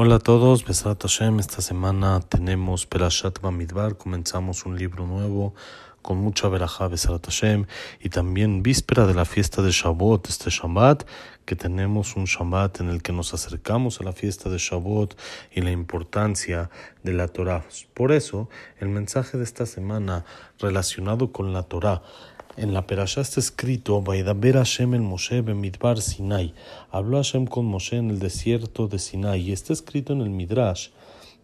Hola a todos, Besat Hashem. Esta semana tenemos Perashat Bamidbar. Comenzamos un libro nuevo con mucha verajá Besat Hashem y también víspera de la fiesta de Shavuot, este Shabbat, que tenemos un Shabbat en el que nos acercamos a la fiesta de Shavuot y la importancia de la Torah. Por eso, el mensaje de esta semana relacionado con la Torah en la Perashá está escrito, Vaidaber Hashem el Moshe bemidbar Sinai. Habló Hashem con Moshe en el desierto de Sinai. Y está escrito en el Midrash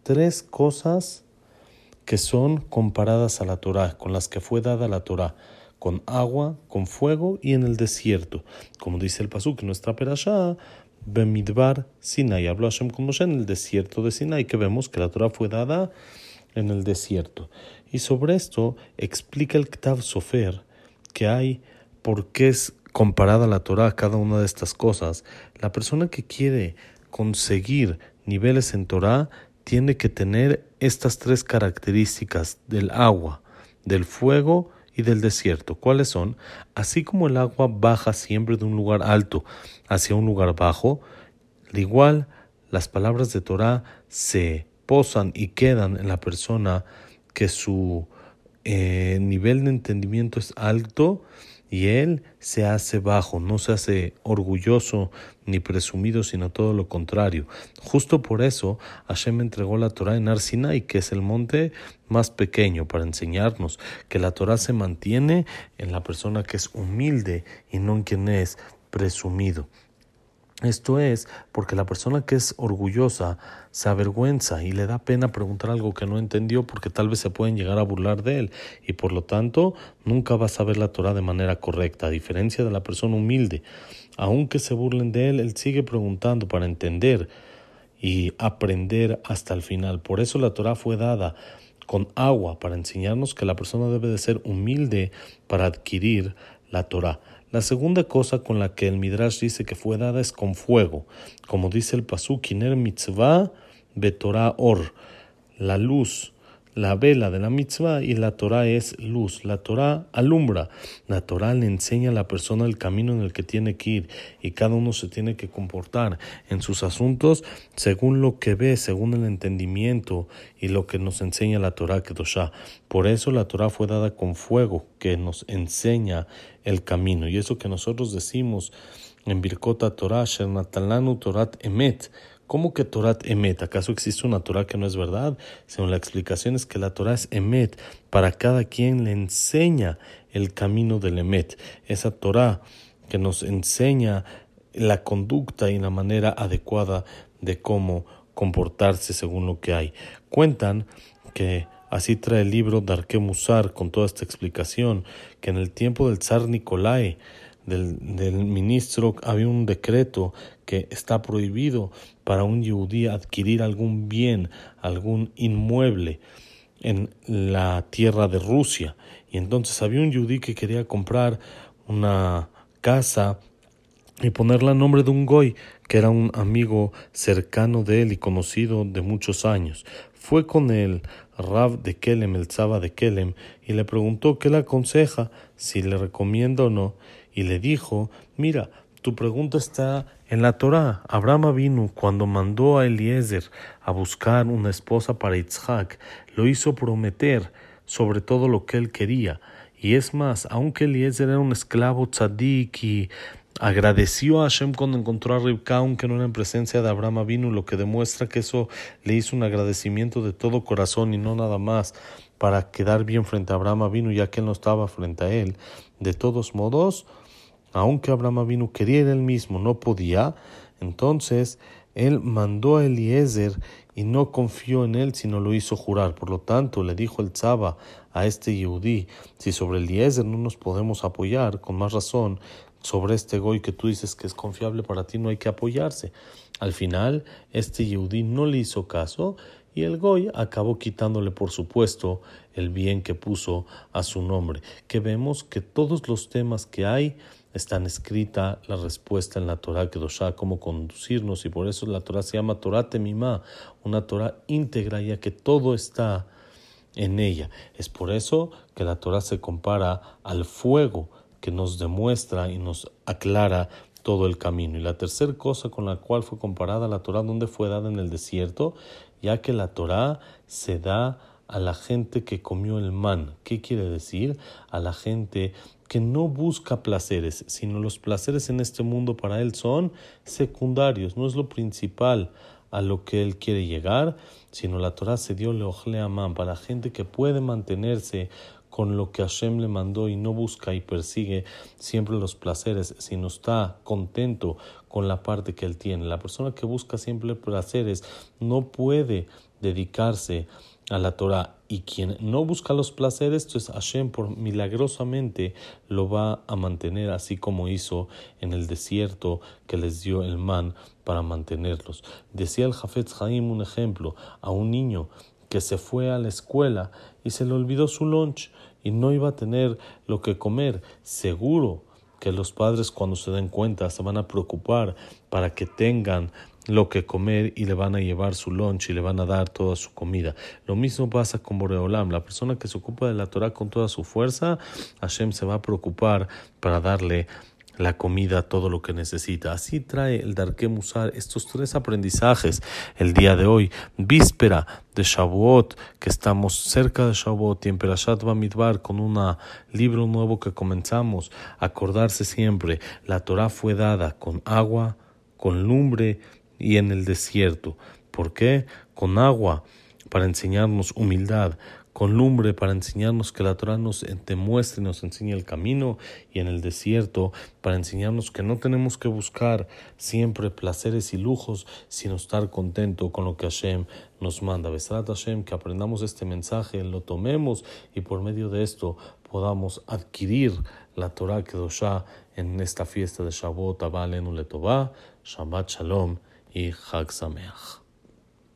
tres cosas que son comparadas a la Torah, con las que fue dada la Torah, con agua, con fuego y en el desierto. Como dice el Pasuk nuestra Perashá, Bemidbar Sinai. Habló Hashem con Moshe en el desierto de Sinai, que vemos que la Torah fue dada en el desierto. Y sobre esto explica el Ktav Sofer, que hay, por qué es comparada la Torah a cada una de estas cosas. La persona que quiere conseguir niveles en Torah tiene que tener estas tres características del agua, del fuego y del desierto. ¿Cuáles son? Así como el agua baja siempre de un lugar alto hacia un lugar bajo, al igual las palabras de Torah se posan y quedan en la persona que su eh, nivel de entendimiento es alto y él se hace bajo, no se hace orgulloso ni presumido, sino todo lo contrario. Justo por eso Hashem entregó la Torah en Arsinai, que es el monte más pequeño, para enseñarnos que la Torah se mantiene en la persona que es humilde y no en quien es presumido. Esto es porque la persona que es orgullosa se avergüenza y le da pena preguntar algo que no entendió porque tal vez se pueden llegar a burlar de él y por lo tanto nunca va a saber la Torah de manera correcta, a diferencia de la persona humilde. Aunque se burlen de él, él sigue preguntando para entender y aprender hasta el final. Por eso la Torah fue dada con agua para enseñarnos que la persona debe de ser humilde para adquirir la Torah. La segunda cosa con la que el Midrash dice que fue dada es con fuego, como dice el Pasuk, Kiner mitzvah betorah or, la luz la vela de la mitzvah y la Torah es luz. La Torah alumbra. La Torah le enseña a la persona el camino en el que tiene que ir y cada uno se tiene que comportar en sus asuntos según lo que ve, según el entendimiento y lo que nos enseña la Torah Kedoshah. Por eso la Torah fue dada con fuego que nos enseña el camino. Y eso que nosotros decimos en Birkota Torah, Shernatalanu Torat Emet, ¿Cómo que Torat Emet? ¿Acaso existe una Torah que no es verdad? Según la explicación es que la Torah es Emet. Para cada quien le enseña el camino del Emet. Esa Torah que nos enseña la conducta y la manera adecuada de cómo comportarse según lo que hay. Cuentan que así trae el libro Darke Musar con toda esta explicación, que en el tiempo del zar Nicolai, del, del ministro, había un decreto que está prohibido para un yudí adquirir algún bien, algún inmueble en la tierra de Rusia. Y entonces había un yudí que quería comprar una casa y ponerla nombre de un goy, que era un amigo cercano de él y conocido de muchos años. Fue con el Rab de Kelem, el Zaba de Kelem, y le preguntó qué le aconseja, si le recomienda o no, y le dijo, mira, tu pregunta está en la Torah. Abraham vino cuando mandó a Eliezer a buscar una esposa para Isaac, lo hizo prometer sobre todo lo que él quería. Y es más, aunque Eliezer era un esclavo tzadik y agradeció a Hashem cuando encontró a Ribka, aunque no era en presencia de Abraham vino, lo que demuestra que eso le hizo un agradecimiento de todo corazón y no nada más para quedar bien frente a Abraham vino, ya que él no estaba frente a él. De todos modos, aunque Abraham vino quería él mismo, no podía, entonces él mandó a Eliezer y no confió en él, sino lo hizo jurar. Por lo tanto, le dijo el Tzaba a este Yehudí, si sobre Eliezer no nos podemos apoyar, con más razón, sobre este Goy que tú dices que es confiable para ti, no hay que apoyarse. Al final, este Yehudí no le hizo caso y el Goy acabó quitándole, por supuesto, el bien que puso a su nombre. Que vemos que todos los temas que hay están escrita la respuesta en la Torah Kedoshá, cómo conducirnos, y por eso la Torah se llama Torah Temimá, una Torah íntegra, ya que todo está en ella. Es por eso que la Torah se compara al fuego que nos demuestra y nos aclara todo el camino. Y la tercera cosa con la cual fue comparada la Torah, donde fue dada en el desierto, ya que la Torah se da a la gente que comió el man. ¿Qué quiere decir? A la gente que no busca placeres, sino los placeres en este mundo para él son secundarios, no es lo principal a lo que él quiere llegar, sino la Torah se dio leojle amán para gente que puede mantenerse con lo que Hashem le mandó y no busca y persigue siempre los placeres, sino está contento con la parte que él tiene. La persona que busca siempre placeres no puede dedicarse a la Torah y quien no busca los placeres, entonces Hashem por milagrosamente lo va a mantener así como hizo en el desierto que les dio el man para mantenerlos. Decía el Jafetz Haim un ejemplo a un niño que se fue a la escuela y se le olvidó su lunch y no iba a tener lo que comer. Seguro que los padres cuando se den cuenta se van a preocupar para que tengan lo que comer y le van a llevar su lunch y le van a dar toda su comida. Lo mismo pasa con Boreolam. La persona que se ocupa de la Torah con toda su fuerza, Hashem se va a preocupar para darle la comida, todo lo que necesita. Así trae el Darke Musar estos tres aprendizajes el día de hoy, víspera de Shavuot, que estamos cerca de Shavuot y en Perashat Bamidbar con un libro nuevo que comenzamos. Acordarse siempre, la Torah fue dada con agua, con lumbre y en el desierto. ¿Por qué? Con agua para enseñarnos humildad, con lumbre para enseñarnos que la Torah nos demuestre y nos enseñe el camino, y en el desierto para enseñarnos que no tenemos que buscar siempre placeres y lujos, sino estar contento con lo que Hashem nos manda. Besrat Hashem, que aprendamos este mensaje, lo tomemos y por medio de esto podamos adquirir la Torah Kedoshá en esta fiesta de Shavuot, Abba Letová, Shabbat Shalom y Chag Sameach.